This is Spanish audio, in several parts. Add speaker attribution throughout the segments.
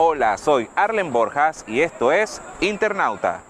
Speaker 1: Hola, soy Arlen Borjas y esto es Internauta.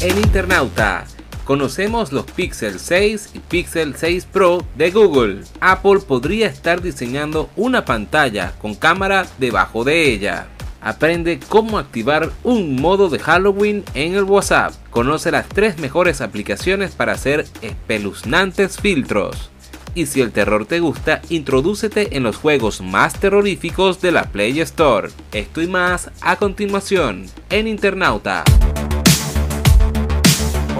Speaker 2: En Internauta conocemos los Pixel 6 y Pixel 6 Pro de Google. Apple podría estar diseñando una pantalla con cámara debajo de ella. Aprende cómo activar un modo de Halloween en el WhatsApp. Conoce las tres mejores aplicaciones para hacer espeluznantes filtros. Y si el terror te gusta, introdúcete en los juegos más terroríficos de la Play Store. Esto y más a continuación en Internauta.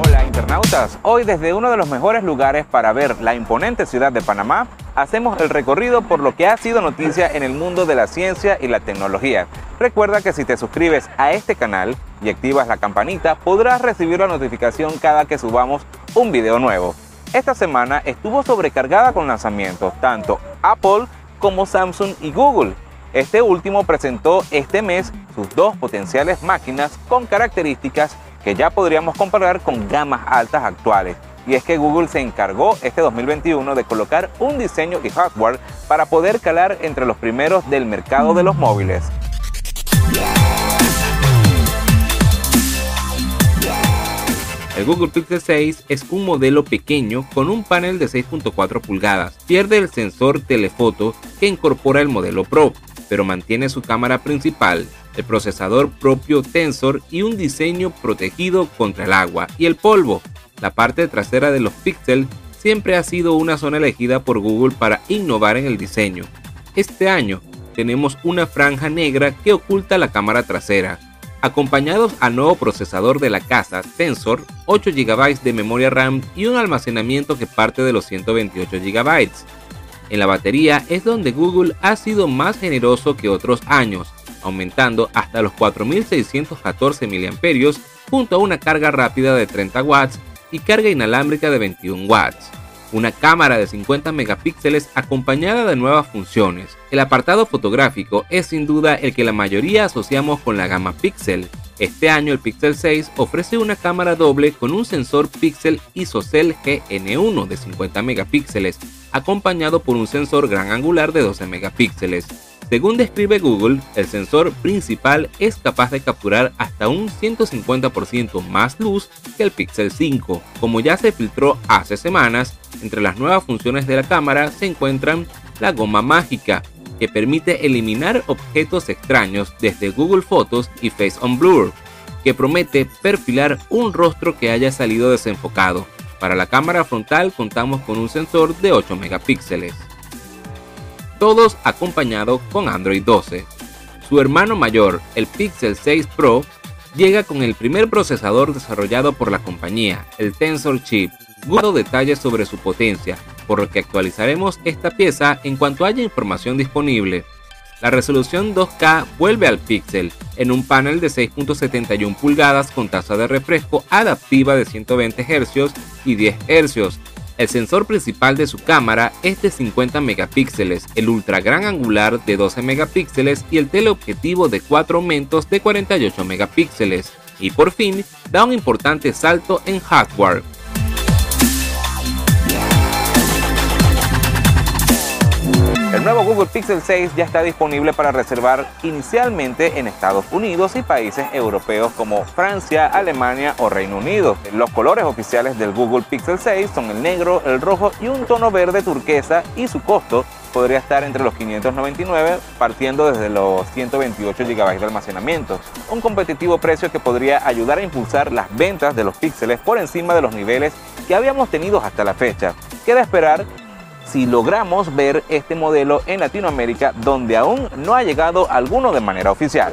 Speaker 1: Hola internautas, hoy desde uno de los mejores lugares para ver la imponente ciudad de Panamá, hacemos el recorrido por lo que ha sido noticia en el mundo de la ciencia y la tecnología. Recuerda que si te suscribes a este canal y activas la campanita, podrás recibir la notificación cada que subamos un video nuevo. Esta semana estuvo sobrecargada con lanzamientos, tanto Apple como Samsung y Google. Este último presentó este mes sus dos potenciales máquinas con características que ya podríamos comparar con gamas altas actuales. Y es que Google se encargó este 2021 de colocar un diseño y hardware para poder calar entre los primeros del mercado de los móviles.
Speaker 2: El Google Pixel 6 es un modelo pequeño con un panel de 6.4 pulgadas. Pierde el sensor telefoto que incorpora el modelo Pro, pero mantiene su cámara principal, el procesador propio Tensor y un diseño protegido contra el agua y el polvo. La parte trasera de los Pixel siempre ha sido una zona elegida por Google para innovar en el diseño. Este año tenemos una franja negra que oculta la cámara trasera, acompañados al nuevo procesador de la casa Tensor, 8 GB de memoria RAM y un almacenamiento que parte de los 128 GB. En la batería es donde Google ha sido más generoso que otros años, aumentando hasta los 4614 mAh junto a una carga rápida de 30 watts y carga inalámbrica de 21 watts. Una cámara de 50 megapíxeles acompañada de nuevas funciones. El apartado fotográfico es sin duda el que la mayoría asociamos con la gama Pixel. Este año el Pixel 6 ofrece una cámara doble con un sensor Pixel ISOCELL GN1 de 50 megapíxeles, acompañado por un sensor gran angular de 12 megapíxeles. Según describe Google, el sensor principal es capaz de capturar hasta un 150% más luz que el Pixel 5. Como ya se filtró hace semanas, entre las nuevas funciones de la cámara se encuentran la goma mágica, que permite eliminar objetos extraños desde Google Fotos y Face on Blur, que promete perfilar un rostro que haya salido desenfocado. Para la cámara frontal contamos con un sensor de 8 megapíxeles todos acompañados con Android 12. Su hermano mayor, el Pixel 6 Pro, llega con el primer procesador desarrollado por la compañía, el Tensor Chip. Guardo detalles sobre su potencia, por lo que actualizaremos esta pieza en cuanto haya información disponible. La resolución 2K vuelve al Pixel en un panel de 6.71 pulgadas con tasa de refresco adaptiva de 120 Hz y 10 Hz, el sensor principal de su cámara es de 50 megapíxeles, el ultra gran angular de 12 megapíxeles y el teleobjetivo de 4 aumentos de 48 megapíxeles. Y por fin, da un importante salto en hardware,
Speaker 1: El nuevo Google Pixel 6 ya está disponible para reservar inicialmente en Estados Unidos y países europeos como Francia, Alemania o Reino Unido. Los colores oficiales del Google Pixel 6 son el negro, el rojo y un tono verde turquesa y su costo podría estar entre los 599 partiendo desde los 128 GB de almacenamiento. Un competitivo precio que podría ayudar a impulsar las ventas de los píxeles por encima de los niveles que habíamos tenido hasta la fecha. Queda esperar si logramos ver este modelo en Latinoamérica donde aún no ha llegado alguno de manera oficial.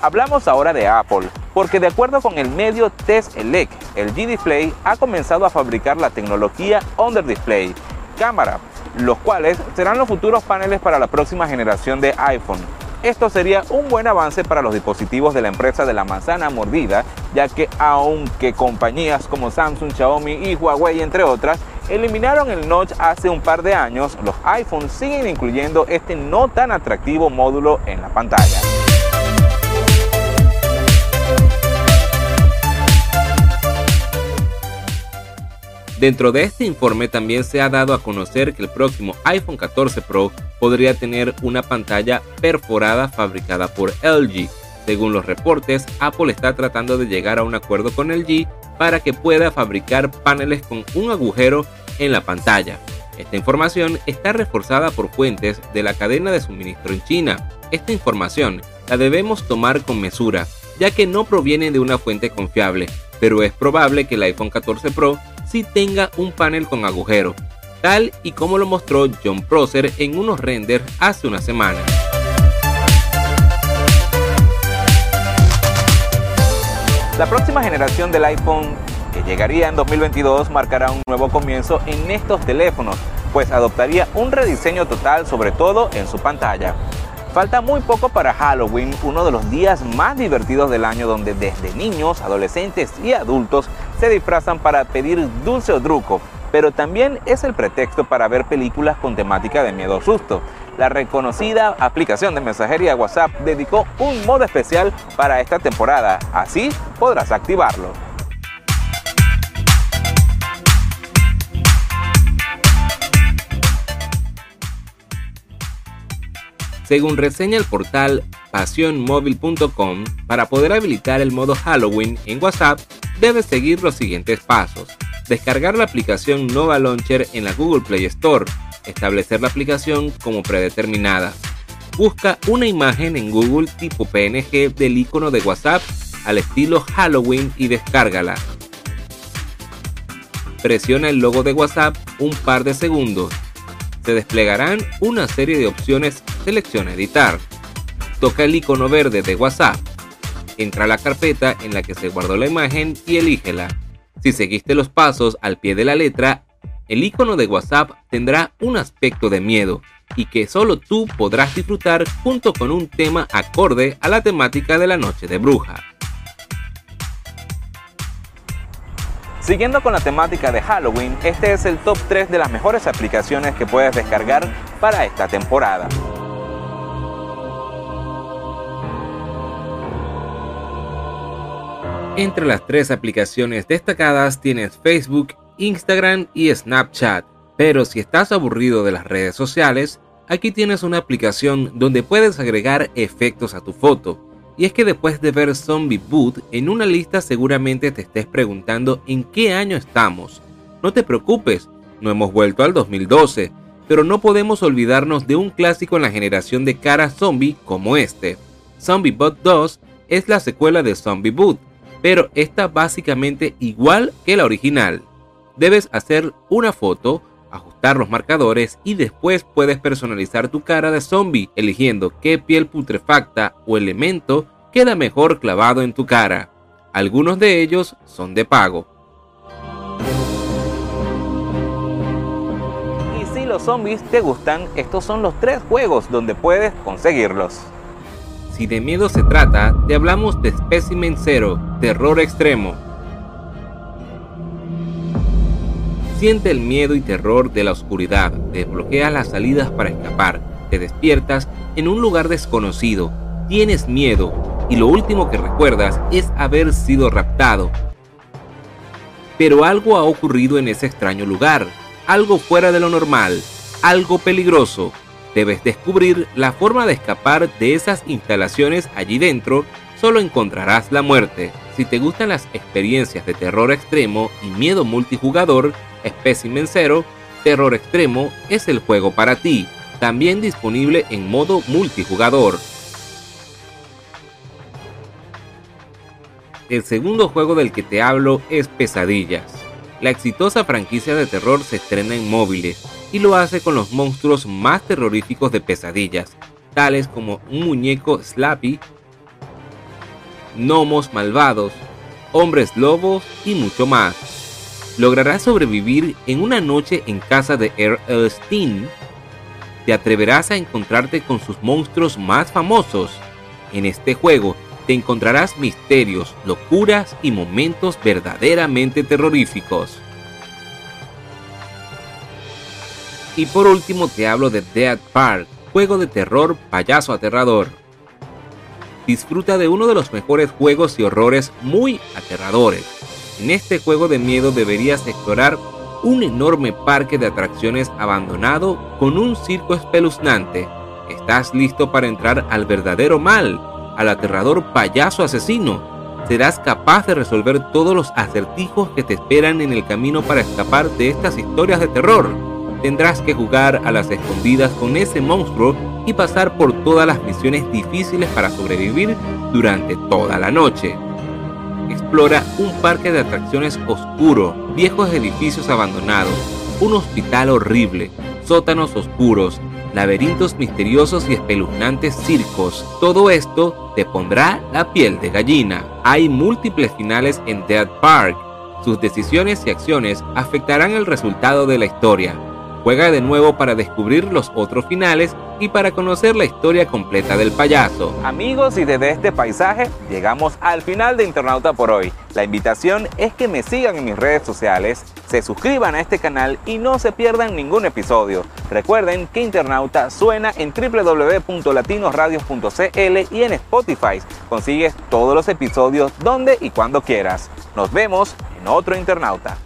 Speaker 1: Hablamos ahora de Apple, porque de acuerdo con el medio Test Elec, el G-Display ha comenzado a fabricar la tecnología Under Display, cámara, los cuales serán los futuros paneles para la próxima generación de iPhone. esto sería un buen avance para los dispositivos de la empresa de la manzana mordida, ya que aunque compañías como Samsung, Xiaomi y Huawei, entre otras, eliminaron el notch hace un par de años, los iPhones siguen incluyendo este no tan atractivo módulo en la pantalla.
Speaker 2: Dentro de este informe también se ha dado a conocer que el próximo iPhone 14 Pro podría tener una pantalla perforada fabricada por LG. Según los reportes, Apple está tratando de llegar a un acuerdo con LG para que pueda fabricar paneles con un agujero en la pantalla. Esta información está reforzada por fuentes de la cadena de suministro en China. Esta información la debemos tomar con mesura, ya que no proviene de una fuente confiable, pero es probable que el iPhone 14 Pro si tenga un panel con agujero, tal y como lo mostró John Prosser en unos renders hace una semana.
Speaker 1: La próxima generación del iPhone, llegaría en 2022, marcará un nuevo comienzo en estos teléfonos, pues adoptaría un rediseño total, sobre todo en su pantalla. Falta muy poco para Halloween, uno de los días más divertidos del año donde desde niños, adolescentes y adultos se disfrazan para pedir dulce o truco, pero también es el pretexto para ver películas con temática de miedo o susto. La reconocida aplicación de mensajería WhatsApp dedicó un modo especial para esta temporada, así podrás activarlo.
Speaker 2: Según reseña el portal pasionmóvil.com, para poder habilitar el modo Halloween en WhatsApp, debes seguir los siguientes pasos. Descargar la aplicación Nova Launcher en la Google Play Store. Establecer la aplicación como predeterminada. Busca una imagen en Google tipo PNG del icono de WhatsApp al estilo Halloween y descárgala. Presiona el logo de WhatsApp un par de segundos. Se desplegarán una serie de opciones. Selecciona editar. Toca el icono verde de WhatsApp entra a la carpeta en la que se guardó la imagen y elígela. Si seguiste los pasos al pie de la letra, el icono de WhatsApp tendrá un aspecto de miedo y que solo tú podrás disfrutar junto con un tema acorde a la temática de la noche de bruja.
Speaker 1: Siguiendo con la temática de Halloween, este es el top 3 de las mejores aplicaciones que puedes descargar para esta temporada.
Speaker 2: Entre las tres aplicaciones destacadas tienes Facebook, Instagram y Snapchat. Pero si estás aburrido de las redes sociales, aquí tienes una aplicación donde puedes agregar efectos a tu foto. Y es que después de ver Zombie Boot en una lista seguramente te estés preguntando en qué año estamos. No te preocupes, no hemos vuelto al 2012, pero no podemos olvidarnos de un clásico en la generación de caras zombie como este. Zombie Bot 2 es la secuela de Zombie Boot, pero está básicamente igual que la original. Debes hacer una foto, ajustar los marcadores y después puedes personalizar tu cara de zombie eligiendo qué piel putrefacta o elemento queda mejor clavado en tu cara. Algunos de ellos son de pago.
Speaker 1: Y si los zombies te gustan, estos son los tres juegos donde puedes conseguirlos.
Speaker 2: Si de miedo se trata, te hablamos de Specimen Zero, Terror Extremo. Siente el miedo y terror de la oscuridad, desbloqueas las salidas para escapar, te despiertas en un lugar desconocido, tienes miedo y lo último que recuerdas es haber sido raptado. Pero algo ha ocurrido en ese extraño lugar, algo fuera de lo normal, algo peligroso, Debes descubrir la forma de escapar de esas instalaciones allí dentro, solo encontrarás la muerte. Si te gustan las experiencias de terror extremo y miedo multijugador, Specimen Zero, Terror Extremo es el juego para ti, también disponible en modo multijugador. El segundo juego del que te hablo es Pesadillas. La exitosa franquicia de terror se estrena en móviles y lo hace con los monstruos más terroríficos de pesadillas, tales como un muñeco Slappy, gnomos malvados, hombres lobos y mucho más. Lograrás sobrevivir en una noche en casa de Earl Steen, te atreverás a encontrarte con sus monstruos más famosos. En este juego te encontrarás misterios, locuras y momentos verdaderamente terroríficos. Y por último te hablo de Dead Park, juego de terror payaso aterrador. Disfruta de uno de los mejores juegos y horrores muy aterradores. En este juego de miedo deberías explorar un enorme parque de atracciones abandonado con un circo espeluznante. Estás listo para entrar al verdadero mal, al aterrador payaso asesino. Serás capaz de resolver todos los acertijos que te esperan en el camino para escapar de estas historias de terror. Tendrás que jugar a las escondidas con ese monstruo y pasar por todas las misiones difíciles para sobrevivir durante toda la noche. Explora un parque de atracciones oscuro, viejos edificios abandonados, un hospital horrible, sótanos oscuros, laberintos misteriosos y espeluznantes circos. Todo esto te pondrá la piel de gallina. Hay múltiples finales en Dead Park. Sus decisiones y acciones afectarán el resultado de la historia. Juega de nuevo para descubrir los otros finales y para conocer la historia completa del payaso.
Speaker 1: Amigos, y desde este paisaje llegamos al final de Internauta por hoy. La invitación es que me sigan en mis redes sociales, se suscriban a este canal y no se pierdan ningún episodio. Recuerden que Internauta suena en www.latinosradios.cl y en Spotify. Consigues todos los episodios donde y cuando quieras. Nos vemos en otro Internauta.